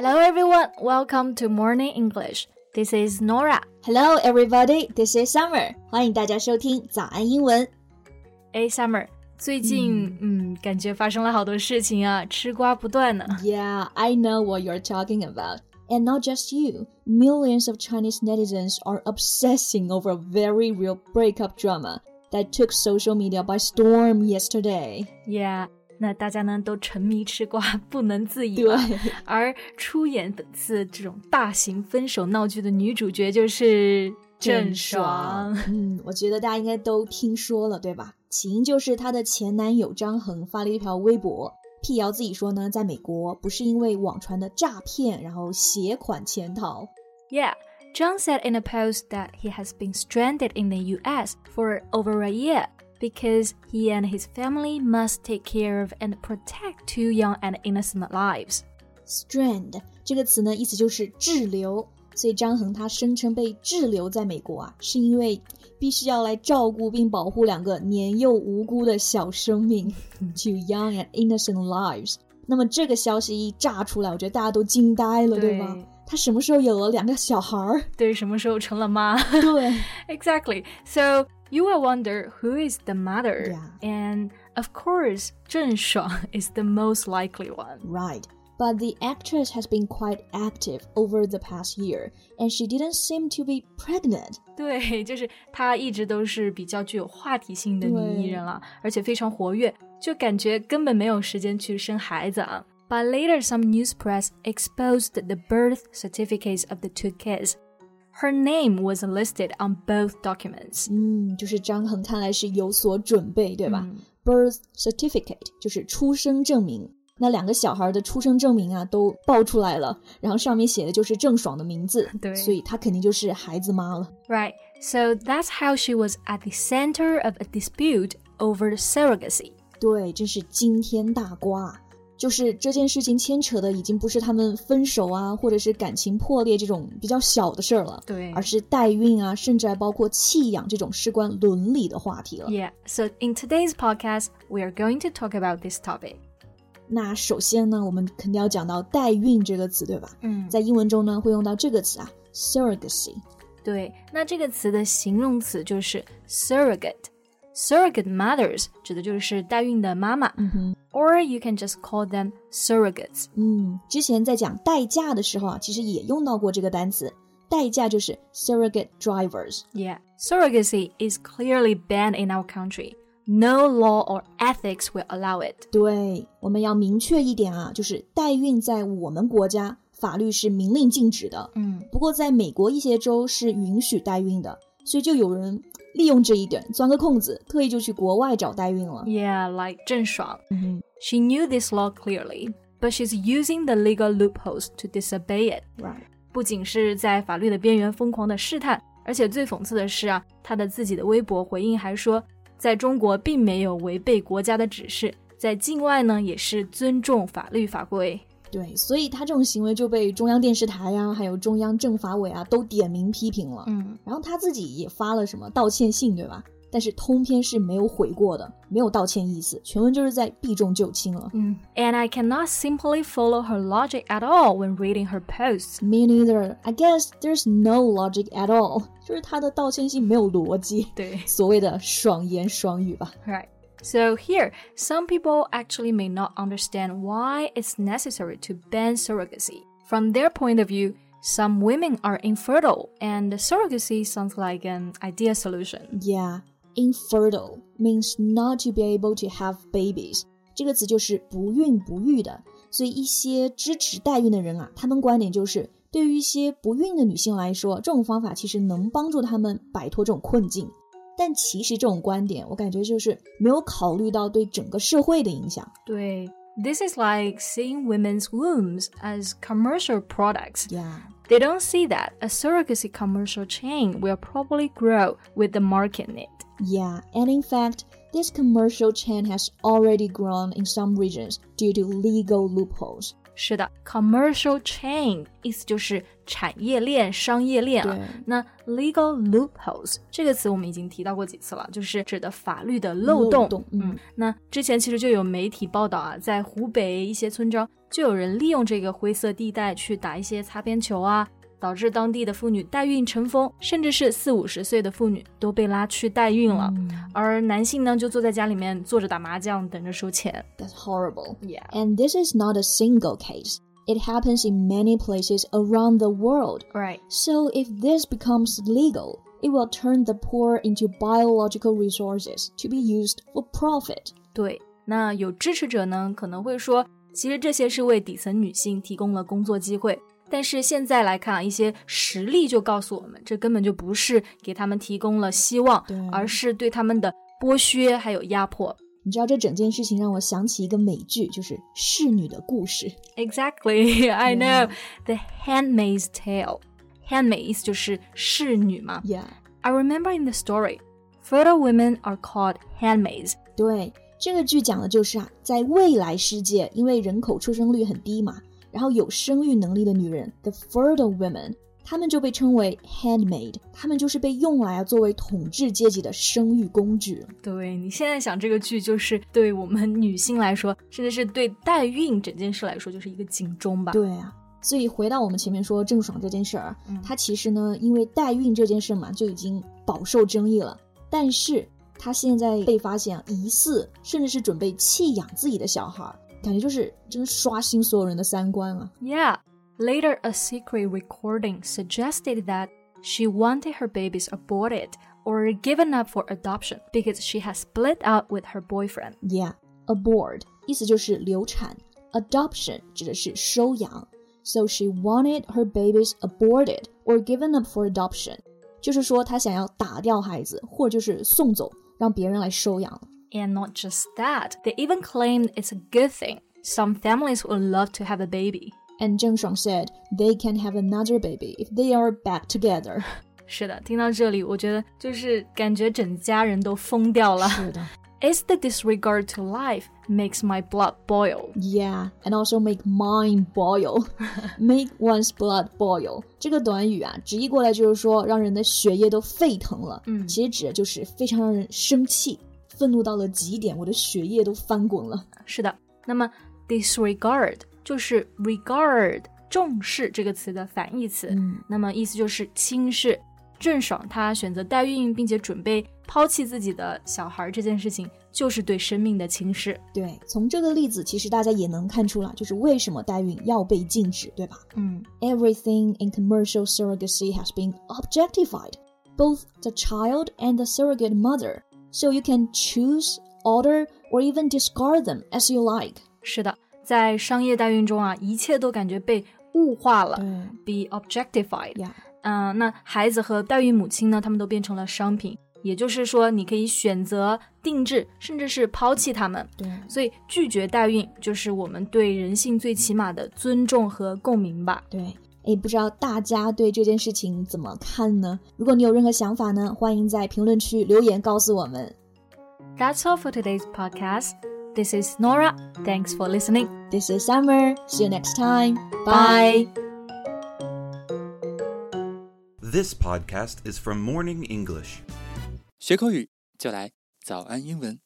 Hello everyone, welcome to Morning English. This is Norah. Hello everybody, this is Summer. 欢迎大家收听早安英文。哎，Summer，最近嗯，感觉发生了好多事情啊，吃瓜不断呢。Yeah, I know what you're talking about. And not just you. Millions of Chinese netizens are obsessing over a very real breakup drama that took social media by storm yesterday. Yeah, 那大家呢都沉迷吃瓜不能自已对，而出演本次这种大型分手闹剧的女主角就是郑爽。嗯，我觉得大家应该都听说了，对吧？起因就是她的前男友张恒发了一条微博，辟谣自己说呢，在美国不是因为网传的诈骗，然后携款潜逃。Yeah. Zhang said in a post that he has been stranded in the US for over a year because he and his family must take care of and protect two young and innocent lives. Strand 这个词呢，意思就是滞留。所以张恒他声称被滞留在美国啊，是因为必须要来照顾并保护两个年幼无辜的小生命，two young and innocent lives。那么这个消息一炸出来，我觉得大家都惊呆了，对吧？他什么时候有了两个小孩儿？对，什么时候成了妈？对，exactly. So you will wonder who is the mother. Yeah. And of course, Zheng Shuang is the most likely one. Right. But the actress has been quite active over the past year, and she didn't seem to be pregnant. 对，就是她一直都是比较具有话题性的女艺人了，而且非常活跃，就感觉根本没有时间去生孩子啊。But later, some news press exposed the birth certificates of the two kids. Her name was listed on both documents。嗯，就是张恒看来是有所准备，对吧、嗯、？Birth certificate 就是出生证明。那两个小孩的出生证明啊都爆出来了，然后上面写的就是郑爽的名字，对，所以她肯定就是孩子妈了。Right, so that's how she was at the center of a dispute over surrogacy. 对，真是惊天大瓜。就是这件事情牵扯的已经不是他们分手啊，或者是感情破裂这种比较小的事儿了，对，而是代孕啊，甚至还包括弃养这种事关伦理的话题了。Yeah, so in today's podcast, we are going to talk about this topic. 那首先呢，我们肯定要讲到代孕这个词，对吧？嗯，在英文中呢，会用到这个词啊，surrogacy。对，那这个词的形容词就是 surrogate。surrogate mothers 指的就是代孕的妈妈，嗯哼，or you can just call them surrogates。嗯，之前在讲代驾的时候啊，其实也用到过这个单词，代驾就是 surrogate drivers。 Yeah, surrogacy is clearly banned in our country. No law or ethics will allow it. 对，我们要明确一点啊，就是代孕在我们国家法律是明令禁止的。嗯，不过在美国一些州是允许代孕的，所以就有人 利用这一点钻个空子，特意就去国外找代孕了。Yeah, like 郑爽。She knew this law clearly, but she's using the legal loopholes to disobey it.，right，不仅是在法律的边缘疯狂的试探，而且最讽刺的是啊，她的自己的微博回应还说，在中国并没有违背国家的指示，在境外呢也是尊重法律法规。对，所以他这种行为就被中央电视台呀、还有中央政法委啊都点名批评了。嗯，然后他自己也发了什么道歉信，对吧？但是通篇是没有悔过的，没有道歉意思，全文就是在避重就轻了。嗯，And I cannot simply follow her logic at all when reading her posts. Me neither. I guess there's no logic at all. 就是他的道歉信没有逻辑，对所谓的爽言爽语吧。Right. So here, some people actually may not understand why it's necessary to ban surrogacy. From their point of view, some women are infertile, and surrogacy sounds like an ideal solution. Yeah, infertile means not to be able to have babies. 这个词就是不孕不育的，所以一些支持代孕的人啊，他们观点就是，对于一些不孕的女性来说，这种方法其实能帮助她们摆脱这种困境。 但其实这种观点，我感觉就是没有考虑到对整个社会的影响。对 This is like seeing women's wombs as commercial products. Yeah. They don't see that a surrogacy commercial chain will probably grow with the market need. Yeah, and in fact, this commercial chain has already grown in some regions due to legal loopholes. 是的，commercial chain 意思就是产业链、商业链啊。那 legal loopholes 这个词我们已经提到过几次了，就是指的法律的漏洞。嗯，那之前其实就有媒体报道啊，在湖北一些村庄就有人利用这个灰色地带去打一些擦边球啊。导致当地的妇女代孕成风，甚至是四五十岁的妇女都被拉去代孕了，而男性呢就坐在家里面坐着打麻将，等着收钱。That's horrible. Yeah. And this is not a single case. It happens in many places around the world. Right. So if this becomes legal, it will turn the poor into biological resources to be used for profit. 对，那有支持者呢可能会说，其实这些是为底层女性提供了工作机会。但是现在来看啊，一些实例就告诉我们，这根本就不是给他们提供了希望，而是对他们的剥削还有压迫。你知道这整件事情让我想起一个美剧，就是《侍女的故事》。Exactly, I know the Handmaid's Tale. Handmaid 意思就是侍女嘛。Yeah, I remember in the story, fertile women are called handmaids. 对，这个剧讲的就是啊，在未来世界，因为人口出生率很低嘛。然后有生育能力的女人，the fertile women，她们就被称为 handmaid，她们就是被用来啊作为统治阶级的生育工具。对你现在想这个剧，就是对我们女性来说，甚至是对代孕整件事来说，就是一个警钟吧。对啊，所以回到我们前面说郑爽这件事儿，她其实呢，因为代孕这件事嘛，就已经饱受争议了。但是她现在被发现疑似，甚至是准备弃养自己的小孩。感觉就是真刷新所有人的三观啊。Yeah. Later, a secret recording suggested that she wanted her babies aborted or given up for adoption because she has split up with her boyfriend. Yeah, abort 意思就是流产，adoption 指的是收养。So she wanted her babies aborted or given up for adoption，就是说她想要打掉孩子，或者就是送走，让别人来收养。 and not just that, they even claimed it's a good thing. Some families would love to have a baby. And Zheng Shuang said they can have another baby if they are back together. 是的，听到这里，我觉得就是感觉整家人都疯掉了。是的。Is the disregard to life makes my blood boil? Yeah, and also make mine boil. make one's blood boil. 这个短语啊，直译过来就是说让人的血液都沸腾了。嗯，其实指的就是非常让人生气。 愤怒到了极点，我的血液都翻滚了。是的，那么 disregard 就是 regard 重视这个词的反义词，嗯，那么意思就是轻视。郑爽她选择代孕，并且准备抛弃自己的小孩这件事情，就是对生命的轻视。对，从这个例子，其实大家也能看出来，就是为什么代孕要被禁止，对吧？嗯，Everything in commercial surrogacy has been objectified, both the child and the surrogate mother. So you can choose, order, or even discard them as you like. 是的，在商业代孕中啊，一切都感觉被物化了，be objectified。嗯，那孩子和代孕母亲呢，他们都变成了商品。也就是说，你可以选择定制，甚至是抛弃他们。对，所以拒绝代孕就是我们对人性最起码的尊重和共鸣吧。对。诶，不知道大家对这件事情怎么看呢？如果你有任何想法呢，欢迎在评论区留言告诉我们。That's all for today's podcast. This is Norah. Thanks for listening. This is Summer. See you next time. Bye. This podcast is from Morning English. 学口语就来早安英文。